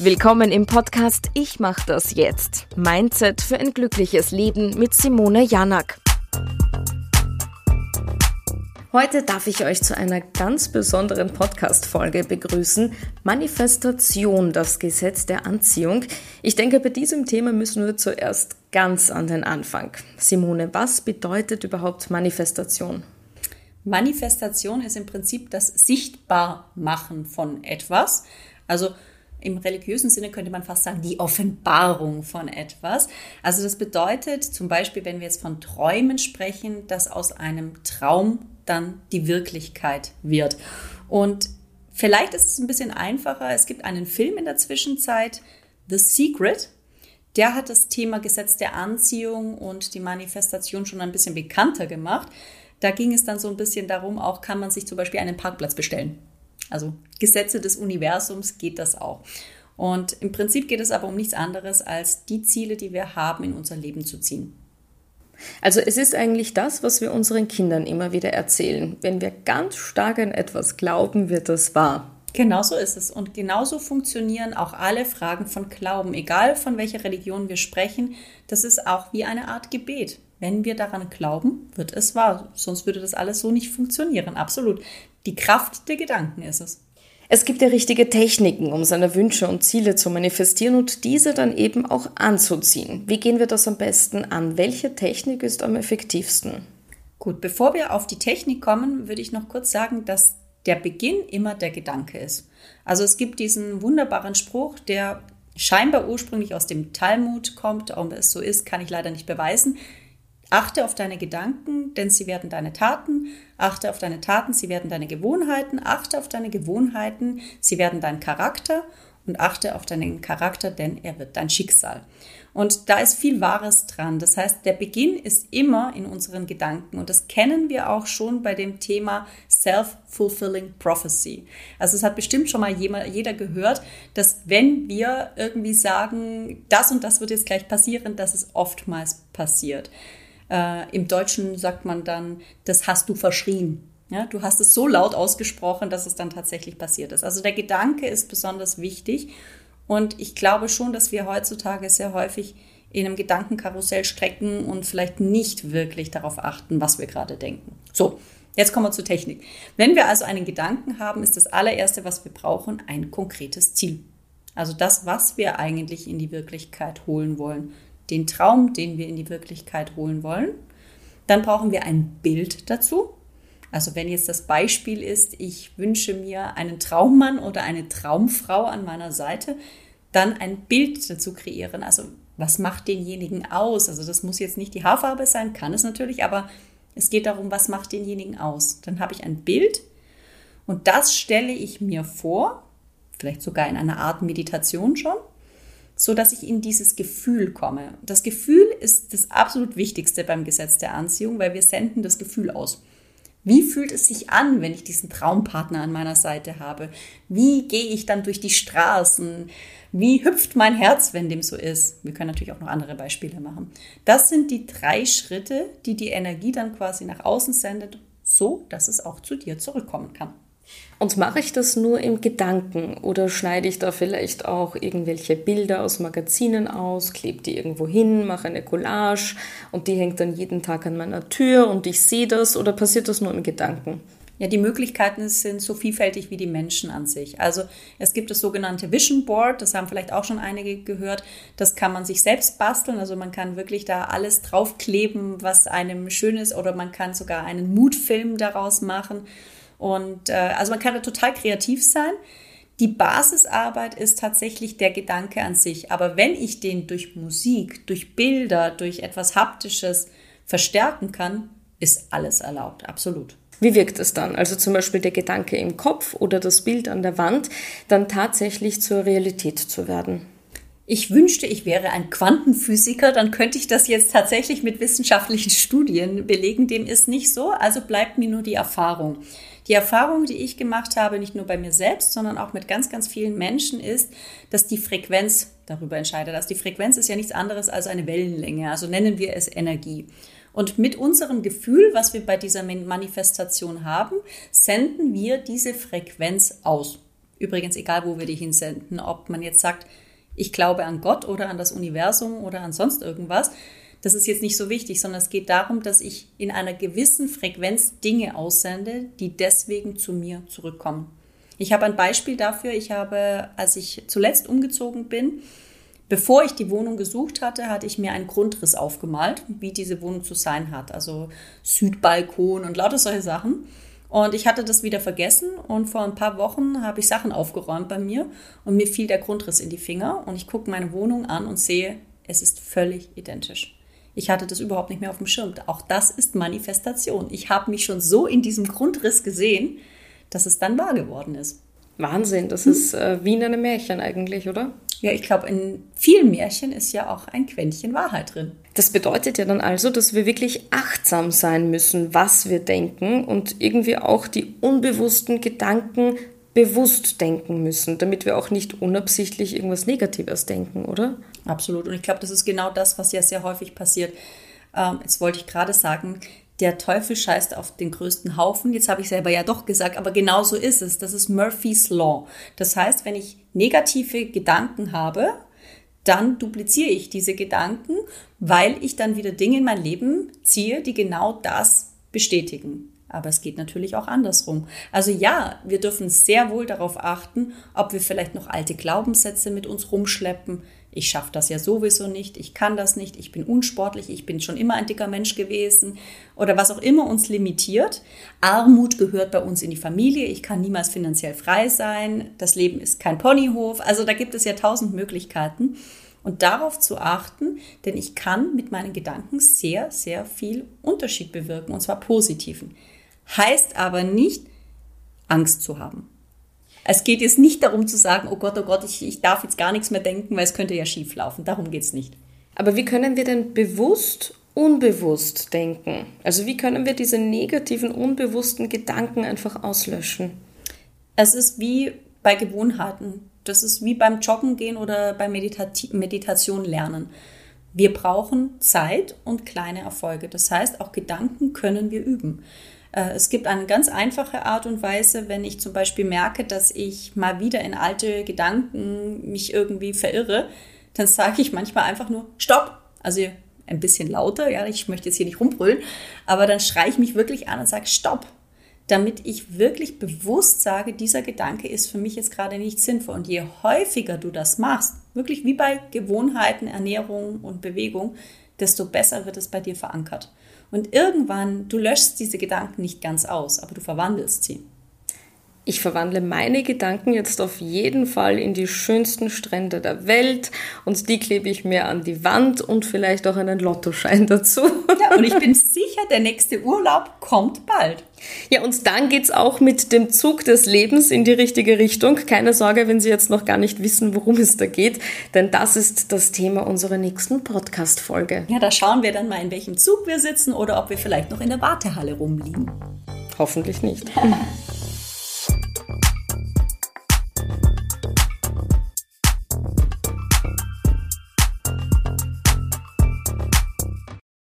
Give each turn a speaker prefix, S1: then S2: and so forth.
S1: Willkommen im Podcast Ich mach das jetzt. Mindset für ein glückliches Leben mit Simone Janak. Heute darf ich euch zu einer ganz besonderen Podcast-Folge begrüßen. Manifestation, das Gesetz der Anziehung. Ich denke, bei diesem Thema müssen wir zuerst ganz an den Anfang. Simone, was bedeutet überhaupt Manifestation?
S2: Manifestation ist im Prinzip das Sichtbarmachen von etwas. Also im religiösen Sinne könnte man fast sagen, die Offenbarung von etwas. Also das bedeutet zum Beispiel, wenn wir jetzt von Träumen sprechen, dass aus einem Traum dann die Wirklichkeit wird. Und vielleicht ist es ein bisschen einfacher. Es gibt einen Film in der Zwischenzeit, The Secret. Der hat das Thema Gesetz der Anziehung und die Manifestation schon ein bisschen bekannter gemacht. Da ging es dann so ein bisschen darum, auch kann man sich zum Beispiel einen Parkplatz bestellen. Also Gesetze des Universums geht das auch. Und im Prinzip geht es aber um nichts anderes, als die Ziele, die wir haben, in unser Leben zu ziehen.
S1: Also es ist eigentlich das, was wir unseren Kindern immer wieder erzählen. Wenn wir ganz stark an etwas glauben, wird das wahr.
S2: Genau so ist es. Und genauso funktionieren auch alle Fragen von Glauben, egal von welcher Religion wir sprechen. Das ist auch wie eine Art Gebet. Wenn wir daran glauben, wird es wahr. Sonst würde das alles so nicht funktionieren. Absolut. Die Kraft der Gedanken ist es.
S1: Es gibt ja richtige Techniken, um seine Wünsche und Ziele zu manifestieren und diese dann eben auch anzuziehen. Wie gehen wir das am besten an? Welche Technik ist am effektivsten?
S2: Gut, bevor wir auf die Technik kommen, würde ich noch kurz sagen, dass der Beginn immer der Gedanke ist. Also es gibt diesen wunderbaren Spruch, der scheinbar ursprünglich aus dem Talmud kommt, ob es so ist, kann ich leider nicht beweisen. Achte auf deine Gedanken, denn sie werden deine Taten. Achte auf deine Taten, sie werden deine Gewohnheiten. Achte auf deine Gewohnheiten, sie werden dein Charakter. Und achte auf deinen Charakter, denn er wird dein Schicksal. Und da ist viel Wahres dran. Das heißt, der Beginn ist immer in unseren Gedanken. Und das kennen wir auch schon bei dem Thema Self-Fulfilling Prophecy. Also es hat bestimmt schon mal jeder gehört, dass wenn wir irgendwie sagen, das und das wird jetzt gleich passieren, dass es oftmals passiert. Äh, Im Deutschen sagt man dann, das hast du verschrien. Ja, du hast es so laut ausgesprochen, dass es dann tatsächlich passiert ist. Also der Gedanke ist besonders wichtig. Und ich glaube schon, dass wir heutzutage sehr häufig in einem Gedankenkarussell strecken und vielleicht nicht wirklich darauf achten, was wir gerade denken. So, jetzt kommen wir zur Technik. Wenn wir also einen Gedanken haben, ist das allererste, was wir brauchen, ein konkretes Ziel. Also das, was wir eigentlich in die Wirklichkeit holen wollen den Traum, den wir in die Wirklichkeit holen wollen. Dann brauchen wir ein Bild dazu. Also wenn jetzt das Beispiel ist, ich wünsche mir einen Traummann oder eine Traumfrau an meiner Seite, dann ein Bild dazu kreieren. Also was macht denjenigen aus? Also das muss jetzt nicht die Haarfarbe sein, kann es natürlich, aber es geht darum, was macht denjenigen aus. Dann habe ich ein Bild und das stelle ich mir vor, vielleicht sogar in einer Art Meditation schon so dass ich in dieses Gefühl komme. Das Gefühl ist das absolut Wichtigste beim Gesetz der Anziehung, weil wir senden das Gefühl aus. Wie fühlt es sich an, wenn ich diesen Traumpartner an meiner Seite habe? Wie gehe ich dann durch die Straßen? Wie hüpft mein Herz, wenn dem so ist? Wir können natürlich auch noch andere Beispiele machen. Das sind die drei Schritte, die die Energie dann quasi nach außen sendet, so dass es auch zu dir zurückkommen kann.
S1: Und mache ich das nur im Gedanken oder schneide ich da vielleicht auch irgendwelche Bilder aus Magazinen aus, klebe die irgendwo hin, mache eine Collage und die hängt dann jeden Tag an meiner Tür und ich sehe das oder passiert das nur im Gedanken?
S2: Ja, die Möglichkeiten sind so vielfältig wie die Menschen an sich. Also es gibt das sogenannte Vision Board, das haben vielleicht auch schon einige gehört. Das kann man sich selbst basteln. Also man kann wirklich da alles draufkleben, was einem schön ist, oder man kann sogar einen Mutfilm daraus machen. Und äh, also man kann da total kreativ sein. Die Basisarbeit ist tatsächlich der Gedanke an sich. Aber wenn ich den durch Musik, durch Bilder, durch etwas Haptisches verstärken kann, ist alles erlaubt, absolut.
S1: Wie wirkt es dann? Also zum Beispiel der Gedanke im Kopf oder das Bild an der Wand, dann tatsächlich zur Realität zu werden
S2: ich wünschte, ich wäre ein Quantenphysiker, dann könnte ich das jetzt tatsächlich mit wissenschaftlichen Studien belegen. Dem ist nicht so, also bleibt mir nur die Erfahrung. Die Erfahrung, die ich gemacht habe, nicht nur bei mir selbst, sondern auch mit ganz, ganz vielen Menschen, ist, dass die Frequenz darüber entscheidet. Also die Frequenz ist ja nichts anderes als eine Wellenlänge, also nennen wir es Energie. Und mit unserem Gefühl, was wir bei dieser Manifestation haben, senden wir diese Frequenz aus. Übrigens, egal wo wir die hinsenden, ob man jetzt sagt, ich glaube an Gott oder an das Universum oder an sonst irgendwas, das ist jetzt nicht so wichtig, sondern es geht darum, dass ich in einer gewissen Frequenz Dinge aussende, die deswegen zu mir zurückkommen. Ich habe ein Beispiel dafür. Ich habe, als ich zuletzt umgezogen bin, bevor ich die Wohnung gesucht hatte, hatte ich mir einen Grundriss aufgemalt, wie diese Wohnung zu sein hat. Also Südbalkon und lauter solche Sachen. Und ich hatte das wieder vergessen und vor ein paar Wochen habe ich Sachen aufgeräumt bei mir und mir fiel der Grundriss in die Finger und ich gucke meine Wohnung an und sehe, es ist völlig identisch. Ich hatte das überhaupt nicht mehr auf dem Schirm. Auch das ist Manifestation. Ich habe mich schon so in diesem Grundriss gesehen, dass es dann wahr geworden ist.
S1: Wahnsinn, das hm. ist äh, wie in einem Märchen eigentlich, oder?
S2: Ja, ich glaube, in vielen Märchen ist ja auch ein Quäntchen Wahrheit drin.
S1: Das bedeutet ja dann also, dass wir wirklich achtsam sein müssen, was wir denken und irgendwie auch die unbewussten Gedanken bewusst denken müssen, damit wir auch nicht unabsichtlich irgendwas Negatives denken, oder?
S2: Absolut. Und ich glaube, das ist genau das, was ja sehr häufig passiert. Ähm, jetzt wollte ich gerade sagen, der Teufel scheißt auf den größten Haufen. Jetzt habe ich selber ja doch gesagt, aber genau so ist es. Das ist Murphy's Law. Das heißt, wenn ich negative Gedanken habe, dann dupliziere ich diese Gedanken, weil ich dann wieder Dinge in mein Leben ziehe, die genau das bestätigen. Aber es geht natürlich auch andersrum. Also ja, wir dürfen sehr wohl darauf achten, ob wir vielleicht noch alte Glaubenssätze mit uns rumschleppen. Ich schaffe das ja sowieso nicht, ich kann das nicht, ich bin unsportlich, ich bin schon immer ein dicker Mensch gewesen oder was auch immer uns limitiert. Armut gehört bei uns in die Familie, ich kann niemals finanziell frei sein, das Leben ist kein Ponyhof. Also da gibt es ja tausend Möglichkeiten und darauf zu achten, denn ich kann mit meinen Gedanken sehr, sehr viel Unterschied bewirken und zwar positiven. Heißt aber nicht, Angst zu haben. Es geht jetzt nicht darum zu sagen, oh Gott, oh Gott, ich, ich darf jetzt gar nichts mehr denken, weil es könnte ja schief laufen. Darum geht es nicht.
S1: Aber wie können wir denn bewusst, unbewusst denken? Also wie können wir diese negativen, unbewussten Gedanken einfach auslöschen?
S2: Es ist wie bei Gewohnheiten. Das ist wie beim Joggen gehen oder bei Meditati Meditation lernen. Wir brauchen Zeit und kleine Erfolge. Das heißt, auch Gedanken können wir üben. Äh, es gibt eine ganz einfache Art und Weise, wenn ich zum Beispiel merke, dass ich mal wieder in alte Gedanken mich irgendwie verirre, dann sage ich manchmal einfach nur Stopp. Also ein bisschen lauter, ja, ich möchte jetzt hier nicht rumbrüllen, aber dann schreie ich mich wirklich an und sage Stopp, damit ich wirklich bewusst sage, dieser Gedanke ist für mich jetzt gerade nicht sinnvoll. Und je häufiger du das machst, wirklich wie bei Gewohnheiten, Ernährung und Bewegung, desto besser wird es bei dir verankert. Und irgendwann, du löschst diese Gedanken nicht ganz aus, aber du verwandelst sie.
S1: Ich verwandle meine Gedanken jetzt auf jeden Fall in die schönsten Strände der Welt und die klebe ich mir an die Wand und vielleicht auch einen Lottoschein dazu.
S2: Ja, und ich bin sicher, der nächste Urlaub kommt bald.
S1: Ja, und dann geht's auch mit dem Zug des Lebens in die richtige Richtung. Keine Sorge, wenn Sie jetzt noch gar nicht wissen, worum es da geht, denn das ist das Thema unserer nächsten Podcast-Folge.
S2: Ja, da schauen wir dann mal, in welchem Zug wir sitzen oder ob wir vielleicht noch in der Wartehalle rumliegen.
S1: Hoffentlich nicht.